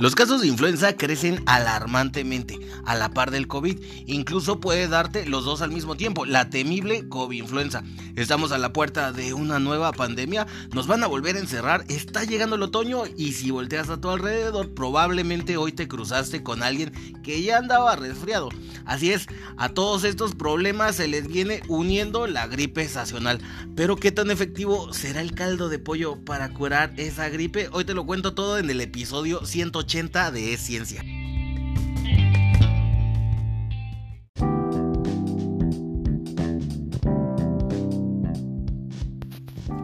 Los casos de influenza crecen alarmantemente a la par del COVID. Incluso puede darte los dos al mismo tiempo, la temible COVID-influenza. Estamos a la puerta de una nueva pandemia, nos van a volver a encerrar, está llegando el otoño y si volteas a tu alrededor, probablemente hoy te cruzaste con alguien que ya andaba resfriado. Así es, a todos estos problemas se les viene uniendo la gripe estacional. Pero ¿qué tan efectivo será el caldo de pollo para curar esa gripe? Hoy te lo cuento todo en el episodio 180 de ciencia.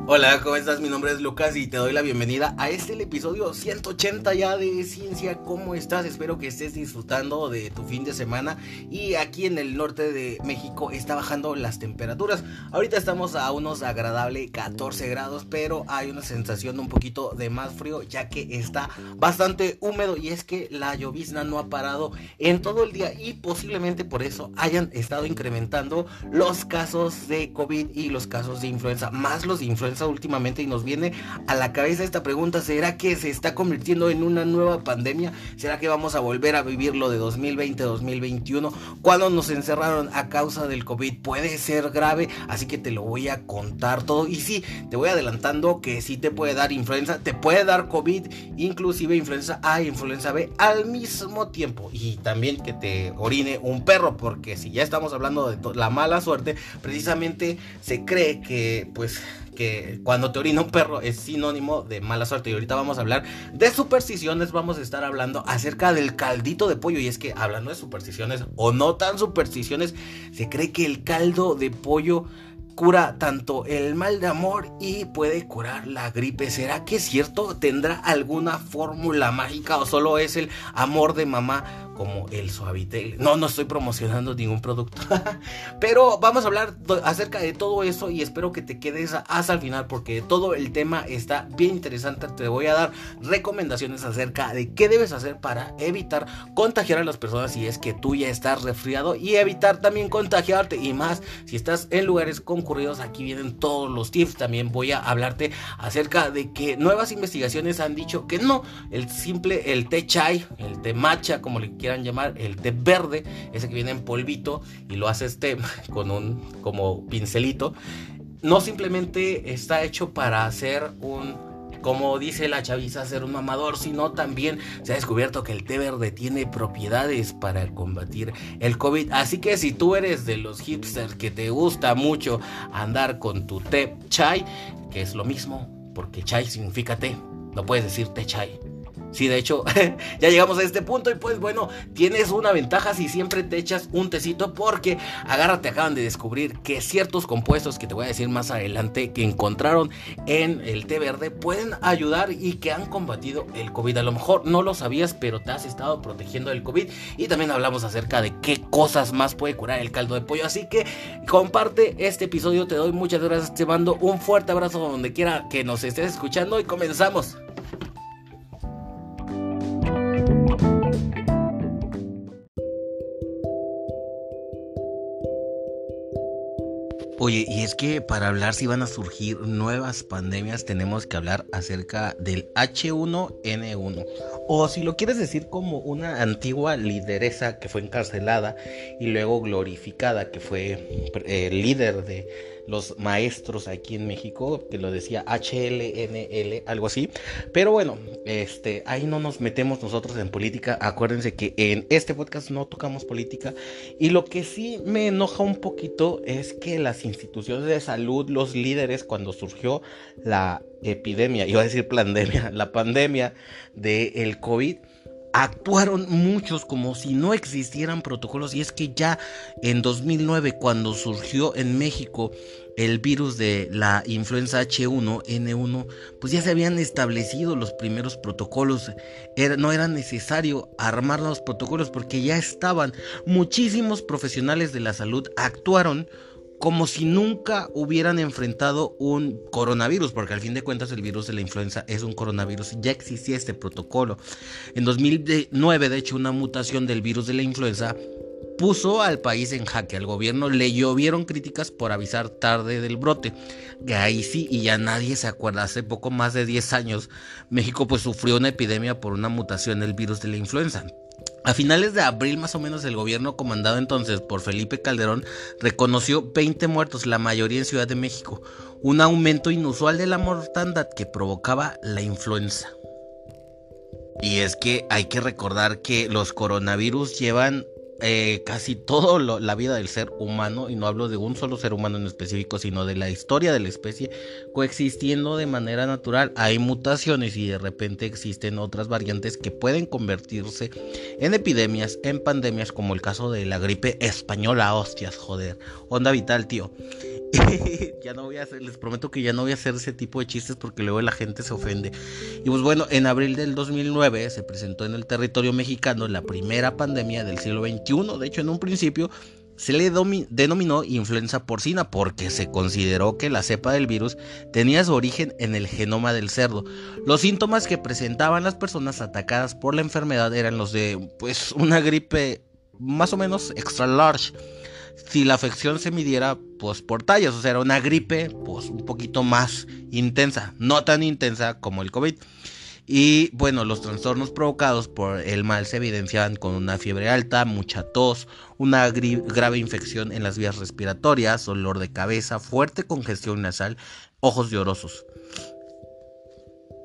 Hola, ¿cómo estás? Mi nombre es Lucas y te doy la bienvenida a este episodio 180 ya de Ciencia. ¿Cómo estás? Espero que estés disfrutando de tu fin de semana. Y aquí en el norte de México está bajando las temperaturas. Ahorita estamos a unos agradables 14 grados, pero hay una sensación un poquito de más frío ya que está bastante húmedo y es que la llovizna no ha parado en todo el día y posiblemente por eso hayan estado incrementando los casos de COVID y los casos de influenza, más los de influenza últimamente y nos viene a la cabeza esta pregunta, ¿será que se está convirtiendo en una nueva pandemia? ¿Será que vamos a volver a vivir lo de 2020-2021? Cuando nos encerraron a causa del COVID puede ser grave, así que te lo voy a contar todo. Y sí, te voy adelantando que sí te puede dar influenza, te puede dar COVID, inclusive influenza A y influenza B al mismo tiempo. Y también que te orine un perro, porque si ya estamos hablando de la mala suerte, precisamente se cree que pues que cuando te orina un perro es sinónimo de mala suerte. Y ahorita vamos a hablar de supersticiones, vamos a estar hablando acerca del caldito de pollo. Y es que hablando de supersticiones o no tan supersticiones, se cree que el caldo de pollo cura tanto el mal de amor y puede curar la gripe. ¿Será que es cierto? ¿Tendrá alguna fórmula mágica o solo es el amor de mamá? Como el Suavitel. No, no estoy promocionando ningún producto. Pero vamos a hablar acerca de todo eso y espero que te quedes hasta el final porque todo el tema está bien interesante. Te voy a dar recomendaciones acerca de qué debes hacer para evitar contagiar a las personas si es que tú ya estás resfriado y evitar también contagiarte y más si estás en lugares concurridos. Aquí vienen todos los tips. También voy a hablarte acerca de que nuevas investigaciones han dicho que no, el simple, el té chai, el té matcha, como le quieran llamar, el té verde, ese que viene en polvito y lo haces té con un como pincelito, no simplemente está hecho para hacer un como dice la chaviza, hacer un mamador, sino también se ha descubierto que el té verde tiene propiedades para combatir el COVID. Así que si tú eres de los hipsters que te gusta mucho andar con tu té chai, que es lo mismo, porque chai significa té, no puedes decir té chai. Sí, de hecho, ya llegamos a este punto y pues bueno, tienes una ventaja si siempre te echas un tecito porque agárrate, acaban de descubrir que ciertos compuestos que te voy a decir más adelante que encontraron en el té verde pueden ayudar y que han combatido el COVID. A lo mejor no lo sabías, pero te has estado protegiendo del COVID y también hablamos acerca de qué cosas más puede curar el caldo de pollo. Así que comparte este episodio, te doy muchas gracias, te mando un fuerte abrazo donde quiera que nos estés escuchando y comenzamos. Oye, y es que para hablar si van a surgir nuevas pandemias tenemos que hablar acerca del H1N1. O si lo quieres decir como una antigua lideresa que fue encarcelada y luego glorificada, que fue eh, líder de los maestros aquí en México, que lo decía HLNL, algo así. Pero bueno, este, ahí no nos metemos nosotros en política. Acuérdense que en este podcast no tocamos política. Y lo que sí me enoja un poquito es que las instituciones de salud, los líderes, cuando surgió la epidemia, iba a decir pandemia, la pandemia del el COVID, actuaron muchos como si no existieran protocolos y es que ya en 2009 cuando surgió en México el virus de la influenza H1N1 pues ya se habían establecido los primeros protocolos no era necesario armar los protocolos porque ya estaban muchísimos profesionales de la salud actuaron como si nunca hubieran enfrentado un coronavirus, porque al fin de cuentas el virus de la influenza es un coronavirus, ya existía este protocolo. En 2009, de hecho, una mutación del virus de la influenza puso al país en jaque. Al gobierno le llovieron críticas por avisar tarde del brote. Que ahí sí, y ya nadie se acuerda. Hace poco más de 10 años, México pues sufrió una epidemia por una mutación del virus de la influenza. A finales de abril más o menos el gobierno comandado entonces por Felipe Calderón reconoció 20 muertos, la mayoría en Ciudad de México, un aumento inusual de la mortandad que provocaba la influenza. Y es que hay que recordar que los coronavirus llevan eh, casi toda la vida del ser humano, y no hablo de un solo ser humano en específico, sino de la historia de la especie, coexistiendo de manera natural. Hay mutaciones y de repente existen otras variantes que pueden convertirse en epidemias, en pandemias, como el caso de la gripe española, hostias, joder. Onda vital, tío. ya no voy a hacer, les prometo que ya no voy a hacer ese tipo de chistes porque luego la gente se ofende. Y pues bueno, en abril del 2009 se presentó en el territorio mexicano la primera pandemia del siglo XXI. De hecho, en un principio se le denominó influenza porcina porque se consideró que la cepa del virus tenía su origen en el genoma del cerdo. Los síntomas que presentaban las personas atacadas por la enfermedad eran los de pues una gripe más o menos extra large si la afección se midiera pues por tallas, o sea, era una gripe pues un poquito más intensa, no tan intensa como el COVID. Y bueno, los trastornos provocados por el mal se evidenciaban con una fiebre alta, mucha tos, una grave infección en las vías respiratorias, dolor de cabeza, fuerte congestión nasal, ojos llorosos.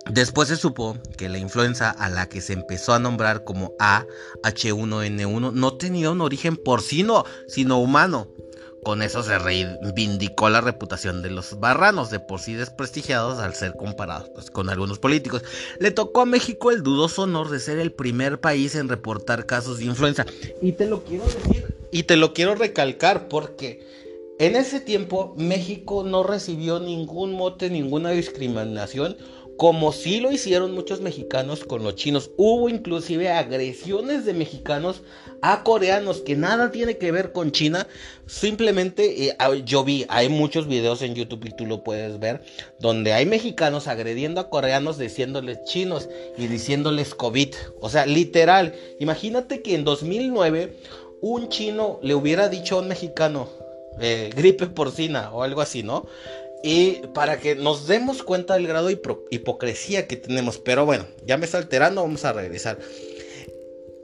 Después se supo que la influenza a la que se empezó a nombrar como AH1N1 no tenía un origen porcino, sino humano. Con eso se reivindicó la reputación de los barranos, de por sí desprestigiados al ser comparados pues, con algunos políticos. Le tocó a México el dudoso honor de ser el primer país en reportar casos de influenza. Y te lo quiero decir, y te lo quiero recalcar, porque en ese tiempo México no recibió ningún mote, ninguna discriminación como sí lo hicieron muchos mexicanos con los chinos. Hubo inclusive agresiones de mexicanos a coreanos que nada tiene que ver con China. Simplemente eh, yo vi, hay muchos videos en YouTube y tú lo puedes ver, donde hay mexicanos agrediendo a coreanos diciéndoles chinos y diciéndoles COVID. O sea, literal, imagínate que en 2009 un chino le hubiera dicho a un mexicano eh, gripe porcina o algo así, ¿no? Y para que nos demos cuenta del grado de hipocresía que tenemos. Pero bueno, ya me está alterando, vamos a regresar.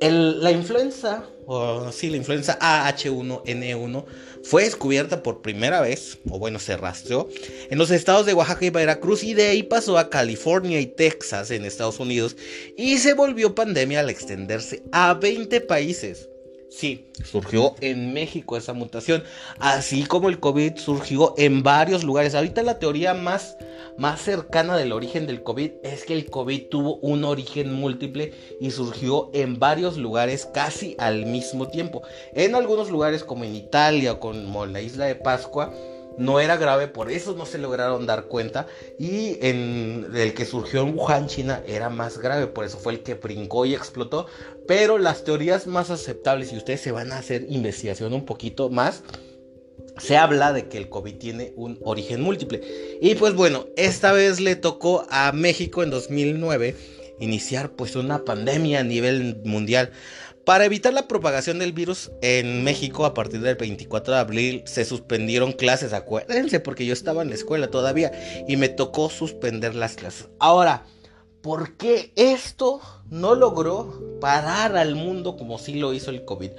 la influenza, o sí, la influenza AH1N1 fue descubierta por primera vez, o bueno, se rastreó, en los estados de Oaxaca y Veracruz y de ahí pasó a California y Texas en Estados Unidos y se volvió pandemia al extenderse a 20 países. Sí, surgió en México esa mutación, así como el COVID surgió en varios lugares. Ahorita la teoría más, más cercana del origen del COVID es que el COVID tuvo un origen múltiple y surgió en varios lugares casi al mismo tiempo. En algunos lugares como en Italia o como la isla de Pascua, no era grave, por eso no se lograron dar cuenta. Y en el que surgió en Wuhan, China, era más grave, por eso fue el que brincó y explotó. Pero las teorías más aceptables, y ustedes se van a hacer investigación un poquito más, se habla de que el COVID tiene un origen múltiple. Y pues bueno, esta vez le tocó a México en 2009 iniciar pues una pandemia a nivel mundial. Para evitar la propagación del virus en México a partir del 24 de abril se suspendieron clases, acuérdense, porque yo estaba en la escuela todavía y me tocó suspender las clases. Ahora, ¿por qué esto no logró parar al mundo como sí lo hizo el COVID?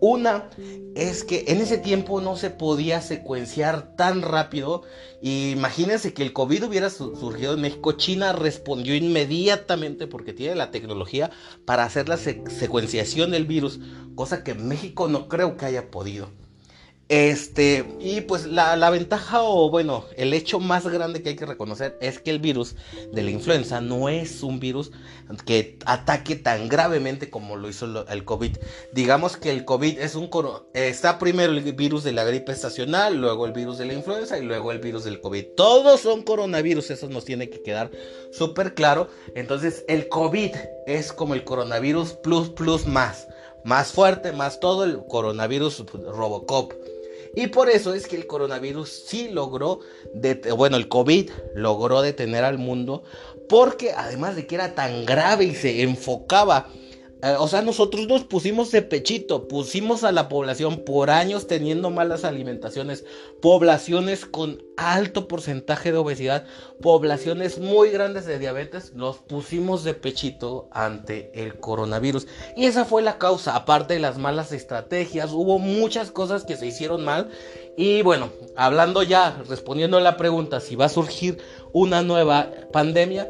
Una es que en ese tiempo no se podía secuenciar tan rápido. imagínense que el COVID hubiera surgido en México. China respondió inmediatamente porque tiene la tecnología para hacer la secuenciación del virus, cosa que México no creo que haya podido. Este, y pues la, ventaja o bueno, el hecho más grande que hay que reconocer es que el virus de la influenza no es un virus que ataque tan gravemente como lo hizo el COVID. Digamos que el COVID es un está primero el virus de la gripe estacional, luego el virus de la influenza y luego el virus del COVID. Todos son coronavirus, eso nos tiene que quedar súper claro. Entonces, el COVID es como el coronavirus plus plus más, más fuerte, más todo el coronavirus Robocop. Y por eso es que el coronavirus sí logró, bueno, el COVID logró detener al mundo, porque además de que era tan grave y se enfocaba o sea, nosotros nos pusimos de pechito, pusimos a la población por años teniendo malas alimentaciones, poblaciones con alto porcentaje de obesidad, poblaciones muy grandes de diabetes, nos pusimos de pechito ante el coronavirus. Y esa fue la causa, aparte de las malas estrategias, hubo muchas cosas que se hicieron mal. Y bueno, hablando ya, respondiendo a la pregunta si va a surgir una nueva pandemia,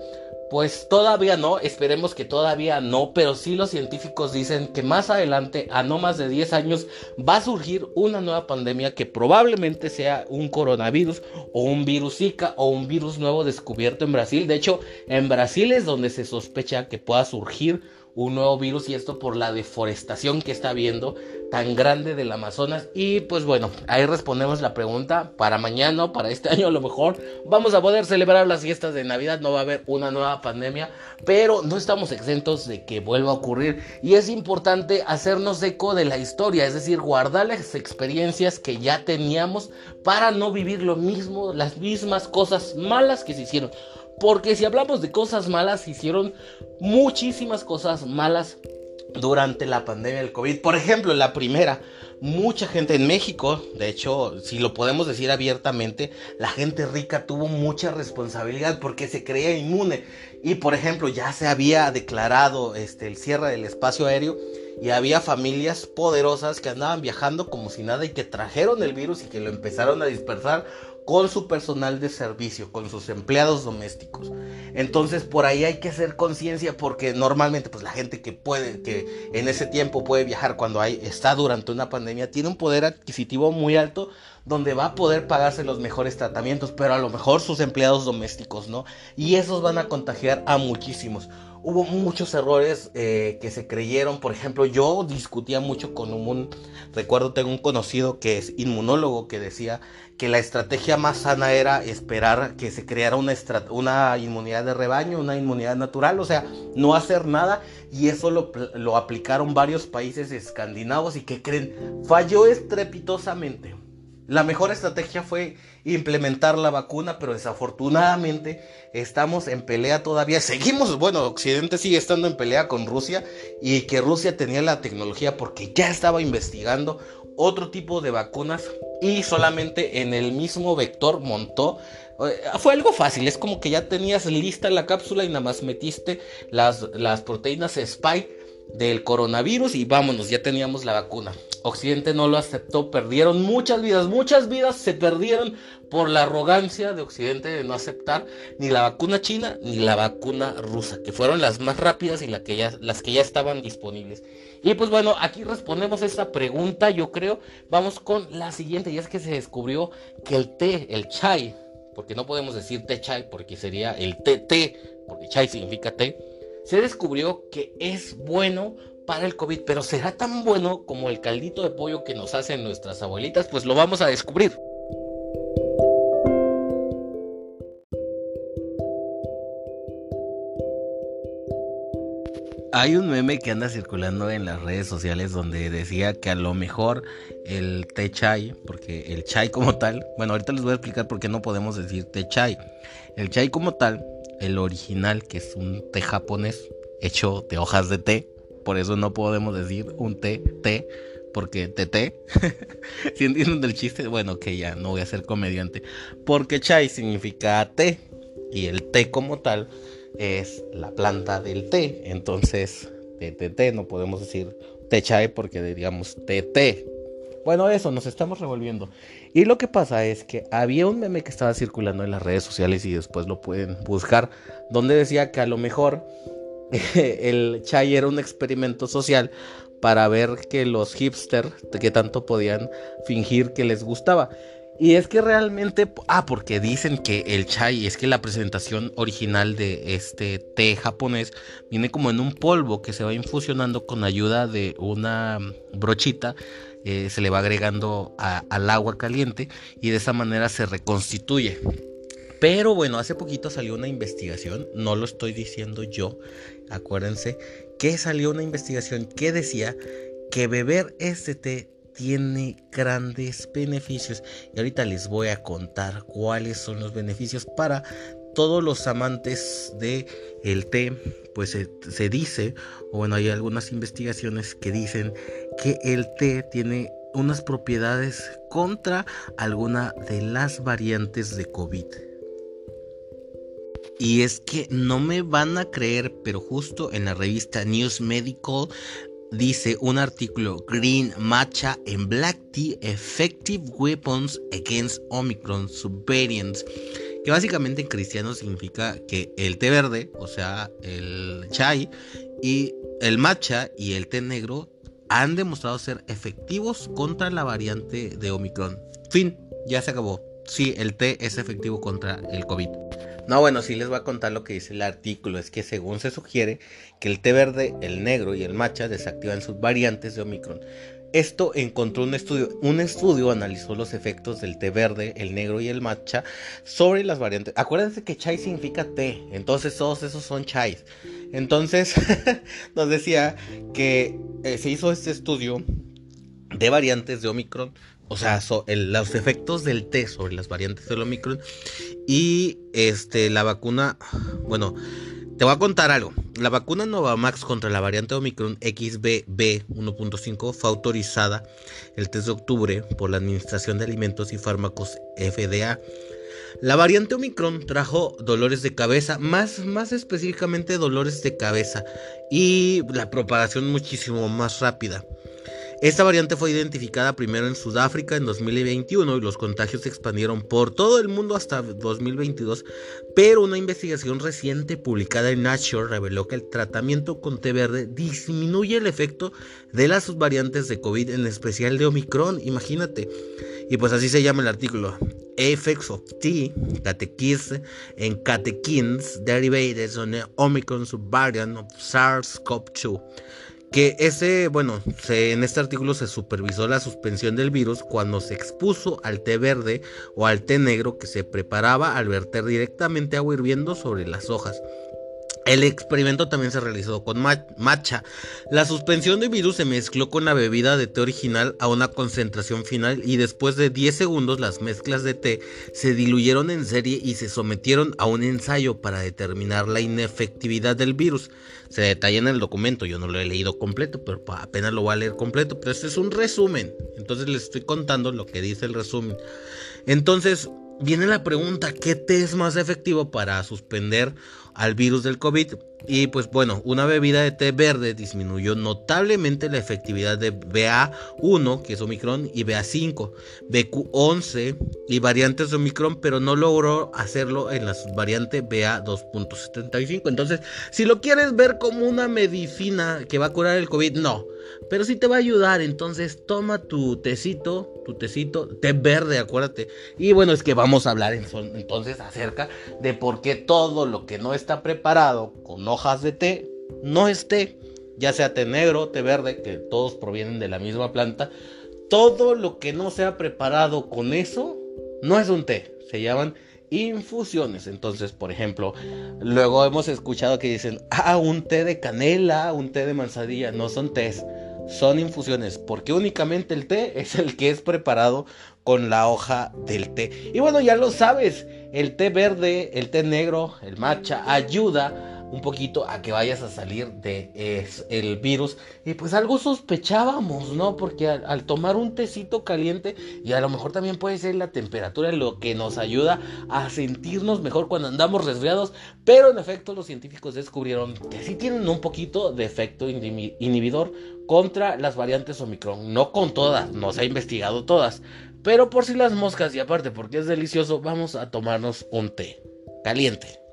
pues todavía no, esperemos que todavía no, pero sí los científicos dicen que más adelante, a no más de 10 años, va a surgir una nueva pandemia que probablemente sea un coronavirus o un virus Zika o un virus nuevo descubierto en Brasil. De hecho, en Brasil es donde se sospecha que pueda surgir un nuevo virus y esto por la deforestación que está habiendo tan grande del Amazonas. Y pues bueno, ahí respondemos la pregunta. Para mañana, para este año a lo mejor, vamos a poder celebrar las fiestas de Navidad. No va a haber una nueva pandemia, pero no estamos exentos de que vuelva a ocurrir. Y es importante hacernos eco de la historia, es decir, guardar las experiencias que ya teníamos para no vivir lo mismo, las mismas cosas malas que se hicieron. Porque si hablamos de cosas malas, hicieron muchísimas cosas malas durante la pandemia del COVID. Por ejemplo, la primera, mucha gente en México, de hecho, si lo podemos decir abiertamente, la gente rica tuvo mucha responsabilidad porque se creía inmune. Y por ejemplo, ya se había declarado este, el cierre del espacio aéreo y había familias poderosas que andaban viajando como si nada y que trajeron el virus y que lo empezaron a dispersar con su personal de servicio, con sus empleados domésticos. Entonces por ahí hay que hacer conciencia porque normalmente pues la gente que puede, que en ese tiempo puede viajar cuando hay, está durante una pandemia, tiene un poder adquisitivo muy alto donde va a poder pagarse los mejores tratamientos, pero a lo mejor sus empleados domésticos, ¿no? Y esos van a contagiar a muchísimos hubo muchos errores eh, que se creyeron. Por ejemplo, yo discutía mucho con un, recuerdo, tengo un conocido que es inmunólogo que decía que la estrategia más sana era esperar que se creara una, una inmunidad de rebaño, una inmunidad natural, o sea, no hacer nada. Y eso lo, lo aplicaron varios países escandinavos y que creen, falló estrepitosamente. La mejor estrategia fue implementar la vacuna, pero desafortunadamente estamos en pelea todavía. Seguimos, bueno, Occidente sigue estando en pelea con Rusia y que Rusia tenía la tecnología porque ya estaba investigando otro tipo de vacunas y solamente en el mismo vector montó. Eh, fue algo fácil, es como que ya tenías lista la cápsula y nada más metiste las, las proteínas Spike del coronavirus y vámonos, ya teníamos la vacuna. Occidente no lo aceptó, perdieron muchas vidas, muchas vidas se perdieron por la arrogancia de Occidente de no aceptar ni la vacuna china ni la vacuna rusa, que fueron las más rápidas y que ya, las que ya estaban disponibles. Y pues bueno, aquí respondemos esta pregunta, yo creo. Vamos con la siguiente, y es que se descubrió que el té, el chai, porque no podemos decir té chai porque sería el té té, porque chai significa té se descubrió que es bueno para el COVID, pero será tan bueno como el caldito de pollo que nos hacen nuestras abuelitas, pues lo vamos a descubrir. Hay un meme que anda circulando en las redes sociales donde decía que a lo mejor el té chai, porque el chai como tal, bueno, ahorita les voy a explicar por qué no podemos decir té chai. El chai como tal el original, que es un té japonés hecho de hojas de té. Por eso no podemos decir un té, té, porque té. si entienden del chiste, bueno, que ya no voy a ser comediante. Porque chai significa té y el té como tal es la planta del té. Entonces, té, no podemos decir té chai porque digamos té, té. Bueno, eso, nos estamos revolviendo. Y lo que pasa es que había un meme que estaba circulando en las redes sociales y después lo pueden buscar, donde decía que a lo mejor el chai era un experimento social para ver que los hipsters, que tanto podían fingir que les gustaba. Y es que realmente, ah, porque dicen que el chai, es que la presentación original de este té japonés viene como en un polvo que se va infusionando con ayuda de una brochita, eh, se le va agregando al agua caliente y de esa manera se reconstituye. Pero bueno, hace poquito salió una investigación, no lo estoy diciendo yo, acuérdense, que salió una investigación que decía que beber este té tiene grandes beneficios. Y ahorita les voy a contar cuáles son los beneficios para todos los amantes de el té, pues se, se dice, o bueno, hay algunas investigaciones que dicen que el té tiene unas propiedades contra alguna de las variantes de COVID. Y es que no me van a creer, pero justo en la revista News Medical dice un artículo Green Matcha en Black Tea Effective Weapons Against Omicron Subvariants. Que básicamente en cristiano significa que el té verde, o sea, el chai, y el matcha y el té negro han demostrado ser efectivos contra la variante de Omicron. Fin, ya se acabó. Sí, el té es efectivo contra el COVID. No, bueno, sí les voy a contar lo que dice el artículo. Es que según se sugiere que el té verde, el negro y el matcha desactivan sus variantes de Omicron. Esto encontró un estudio. Un estudio analizó los efectos del té verde, el negro y el matcha sobre las variantes. Acuérdense que chai significa té. Entonces todos esos son chais. Entonces nos decía que eh, se hizo este estudio de variantes de Omicron o sea, los efectos del té sobre las variantes del Omicron y este, la vacuna, bueno, te voy a contar algo. La vacuna Novamax contra la variante Omicron XBB 1.5 fue autorizada el 3 de octubre por la Administración de Alimentos y Fármacos FDA. La variante Omicron trajo dolores de cabeza, más, más específicamente dolores de cabeza y la propagación muchísimo más rápida. Esta variante fue identificada primero en Sudáfrica en 2021 y los contagios se expandieron por todo el mundo hasta 2022, pero una investigación reciente publicada en Nature reveló que el tratamiento con té verde disminuye el efecto de las subvariantes de COVID, en especial de Omicron, imagínate. Y pues así se llama el artículo. Effects of Tea, Catechins and Catechins Derivated on the Omicron subvariant of SARS-CoV-2 que ese, bueno, en este artículo se supervisó la suspensión del virus cuando se expuso al té verde o al té negro que se preparaba al verter directamente agua hirviendo sobre las hojas. El experimento también se realizó con matcha. La suspensión de virus se mezcló con la bebida de té original a una concentración final y después de 10 segundos las mezclas de té se diluyeron en serie y se sometieron a un ensayo para determinar la inefectividad del virus. Se detalla en el documento, yo no lo he leído completo, pero apenas lo voy a leer completo, pero este es un resumen. Entonces les estoy contando lo que dice el resumen. Entonces viene la pregunta, ¿qué té es más efectivo para suspender al virus del COVID. Y pues bueno, una bebida de té verde disminuyó notablemente la efectividad de BA1, que es Omicron, y BA5, BQ11 y variantes de Omicron, pero no logró hacerlo en la variante BA2.75. Entonces, si lo quieres ver como una medicina que va a curar el COVID, no. Pero sí te va a ayudar, entonces toma tu tecito, tu tecito, té verde, acuérdate. Y bueno, es que vamos a hablar entonces acerca de por qué todo lo que no está preparado con hojas de té, no es té. Ya sea té negro, té verde, que todos provienen de la misma planta. Todo lo que no sea preparado con eso, no es un té. Se llaman infusiones. Entonces, por ejemplo, luego hemos escuchado que dicen, ah, un té de canela, un té de manzanilla. No son tés son infusiones, porque únicamente el té es el que es preparado con la hoja del té. Y bueno, ya lo sabes, el té verde, el té negro, el matcha ayuda un poquito a que vayas a salir de el virus. Y pues algo sospechábamos, ¿no? Porque al, tomar un tecito caliente y a lo mejor también puede ser la temperatura lo que nos ayuda a sentirnos mejor cuando andamos resfriados. Pero en efecto los científicos descubrieron que sí tienen un poquito de efecto inhibidor contra las variantes Omicron. No con todas, no se ha investigado todas. Pero por si las moscas y aparte porque es delicioso, vamos a tomarnos un té caliente.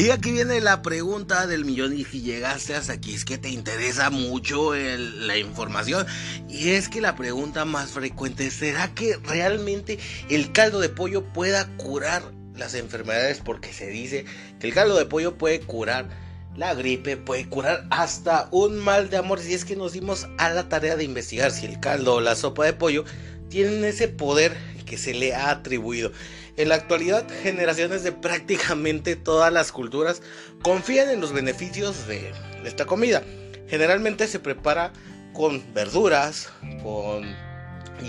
Y aquí viene la pregunta del millón y si llegaste hasta aquí es que te interesa mucho la información. Y es que la pregunta más frecuente ¿será que realmente el caldo de pollo pueda curar las enfermedades? Porque se dice que el caldo de pollo puede curar la gripe, puede curar hasta un mal de amor. Si es que nos dimos a la tarea de investigar si el caldo o la sopa de pollo tienen ese poder que se le ha atribuido. En la actualidad, generaciones de prácticamente todas las culturas confían en los beneficios de esta comida. Generalmente se prepara con verduras, con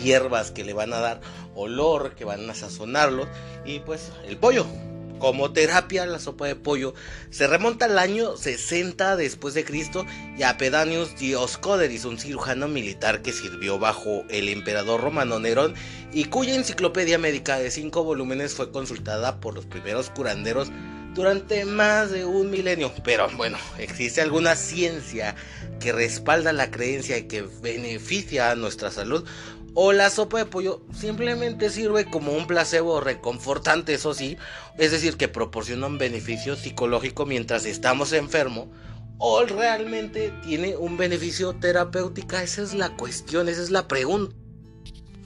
hierbas que le van a dar olor, que van a sazonarlo y pues el pollo. Como terapia, la sopa de pollo se remonta al año 60 después de Cristo y a Pedanius Dioscoderis, un cirujano militar que sirvió bajo el emperador romano Nerón y cuya enciclopedia médica de cinco volúmenes fue consultada por los primeros curanderos durante más de un milenio. Pero bueno, existe alguna ciencia que respalda la creencia y que beneficia a nuestra salud o la sopa de pollo simplemente sirve como un placebo reconfortante, eso sí, es decir, que proporciona un beneficio psicológico mientras estamos enfermos, o realmente tiene un beneficio terapéutico, esa es la cuestión, esa es la pregunta.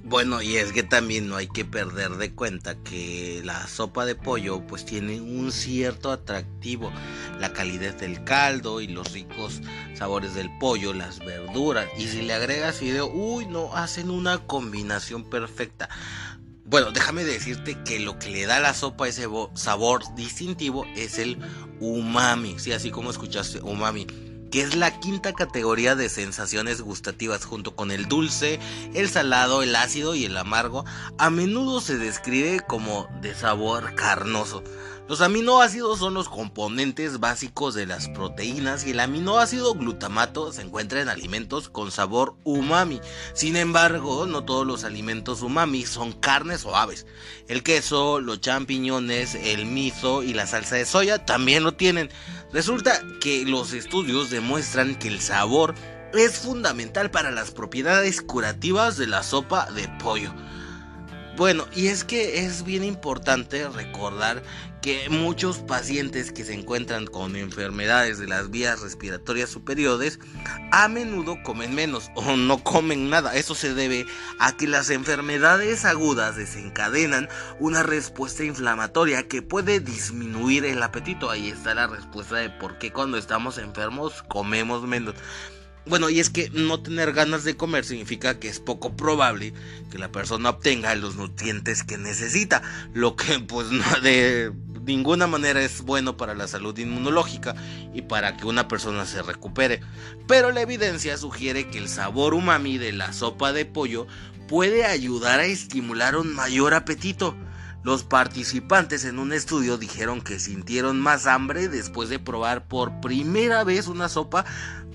Bueno, y es que también no hay que perder de cuenta que la sopa de pollo pues tiene un cierto atractivo, la calidez del caldo y los ricos sabores del pollo, las verduras, y si le agregas fideo, uy, no, hacen una combinación perfecta. Bueno, déjame decirte que lo que le da a la sopa ese sabor distintivo es el umami, sí, así como escuchaste, umami que es la quinta categoría de sensaciones gustativas junto con el dulce, el salado, el ácido y el amargo, a menudo se describe como de sabor carnoso. Los aminoácidos son los componentes básicos de las proteínas y el aminoácido glutamato se encuentra en alimentos con sabor umami. Sin embargo, no todos los alimentos umami son carnes o aves. El queso, los champiñones, el miso y la salsa de soya también lo tienen. Resulta que los estudios demuestran que el sabor es fundamental para las propiedades curativas de la sopa de pollo. Bueno, y es que es bien importante recordar que muchos pacientes que se encuentran con enfermedades de las vías respiratorias superiores a menudo comen menos o no comen nada. Eso se debe a que las enfermedades agudas desencadenan una respuesta inflamatoria que puede disminuir el apetito. Ahí está la respuesta de por qué cuando estamos enfermos comemos menos. Bueno, y es que no tener ganas de comer significa que es poco probable que la persona obtenga los nutrientes que necesita, lo que pues no, de ninguna manera es bueno para la salud inmunológica y para que una persona se recupere. Pero la evidencia sugiere que el sabor umami de la sopa de pollo puede ayudar a estimular un mayor apetito. Los participantes en un estudio dijeron que sintieron más hambre después de probar por primera vez una sopa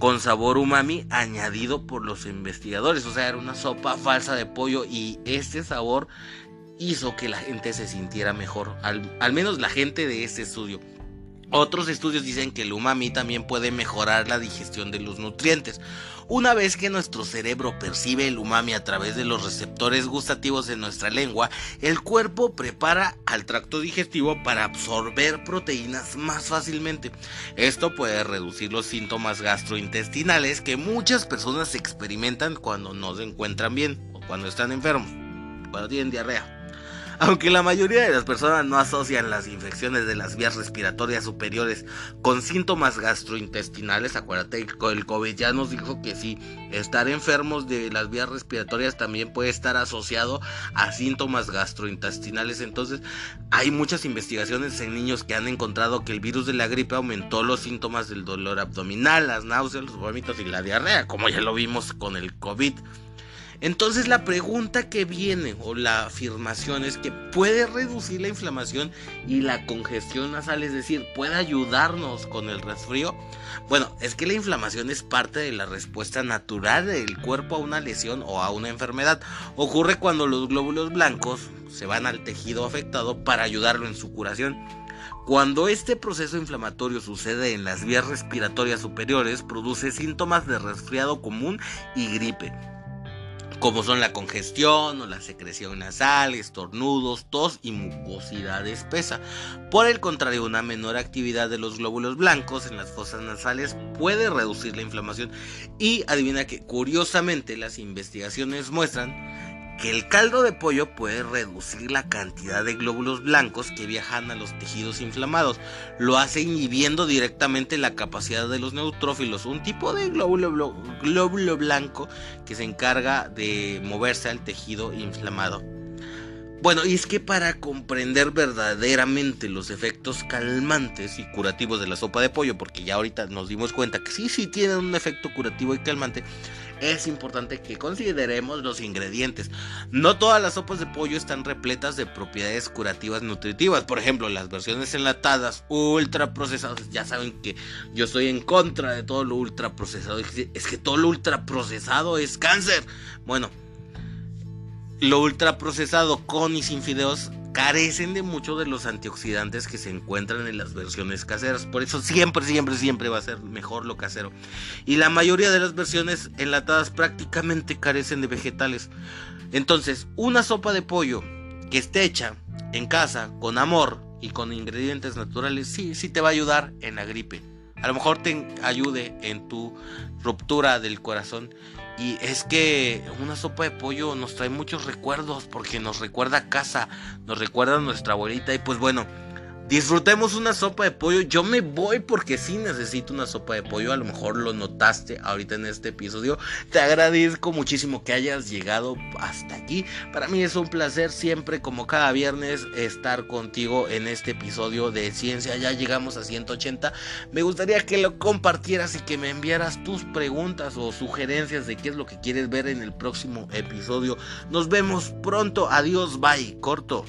con sabor umami añadido por los investigadores. O sea, era una sopa falsa de pollo y este sabor hizo que la gente se sintiera mejor. Al, al menos la gente de este estudio. Otros estudios dicen que el umami también puede mejorar la digestión de los nutrientes. Una vez que nuestro cerebro percibe el umami a través de los receptores gustativos de nuestra lengua, el cuerpo prepara al tracto digestivo para absorber proteínas más fácilmente. Esto puede reducir los síntomas gastrointestinales que muchas personas experimentan cuando no se encuentran bien o cuando están enfermos, cuando tienen diarrea. Aunque la mayoría de las personas no asocian las infecciones de las vías respiratorias superiores con síntomas gastrointestinales, acuérdate que el COVID ya nos dijo que sí, estar enfermos de las vías respiratorias también puede estar asociado a síntomas gastrointestinales. Entonces, hay muchas investigaciones en niños que han encontrado que el virus de la gripe aumentó los síntomas del dolor abdominal, las náuseas, los vómitos y la diarrea, como ya lo vimos con el COVID. Entonces la pregunta que viene o la afirmación es que puede reducir la inflamación y la congestión nasal, es decir, puede ayudarnos con el resfrío. Bueno, es que la inflamación es parte de la respuesta natural del cuerpo a una lesión o a una enfermedad. Ocurre cuando los glóbulos blancos se van al tejido afectado para ayudarlo en su curación. Cuando este proceso inflamatorio sucede en las vías respiratorias superiores, produce síntomas de resfriado común y gripe como son la congestión o la secreción nasal, estornudos, tos y mucosidad espesa. Por el contrario, una menor actividad de los glóbulos blancos en las fosas nasales puede reducir la inflamación y adivina que curiosamente las investigaciones muestran que el caldo de pollo puede reducir la cantidad de glóbulos blancos que viajan a los tejidos inflamados. Lo hace inhibiendo directamente la capacidad de los neutrófilos, un tipo de glóbulo, glóbulo blanco que se encarga de moverse al tejido inflamado. Bueno, y es que para comprender verdaderamente los efectos calmantes y curativos de la sopa de pollo, porque ya ahorita nos dimos cuenta que sí, sí tienen un efecto curativo y calmante, es importante que consideremos los ingredientes. No todas las sopas de pollo están repletas de propiedades curativas nutritivas. Por ejemplo, las versiones enlatadas, ultra procesadas. Ya saben que yo estoy en contra de todo lo ultra procesado. Es que todo lo ultra procesado es cáncer. Bueno lo ultraprocesado con y sin fideos carecen de muchos de los antioxidantes que se encuentran en las versiones caseras. Por eso siempre, siempre, siempre va a ser mejor lo casero. Y la mayoría de las versiones enlatadas prácticamente carecen de vegetales. Entonces, una sopa de pollo que esté hecha en casa, con amor y con ingredientes naturales, sí, sí te va a ayudar en la gripe. A lo mejor te ayude en tu ruptura del corazón y es que una sopa de pollo nos trae muchos recuerdos porque nos recuerda a casa, nos recuerda a nuestra abuelita y pues bueno, Disfrutemos una sopa de pollo. Yo me voy porque sí necesito una sopa de pollo. A lo mejor lo notaste ahorita en este episodio. Te agradezco muchísimo que hayas llegado hasta aquí. Para mí es un placer siempre, como cada viernes, estar contigo en este episodio de Ciencia. Ya llegamos a 180. Me gustaría que lo compartieras y que me enviaras tus preguntas o sugerencias de qué es lo que quieres ver en el próximo episodio. Nos vemos pronto. Adiós. Bye. Corto.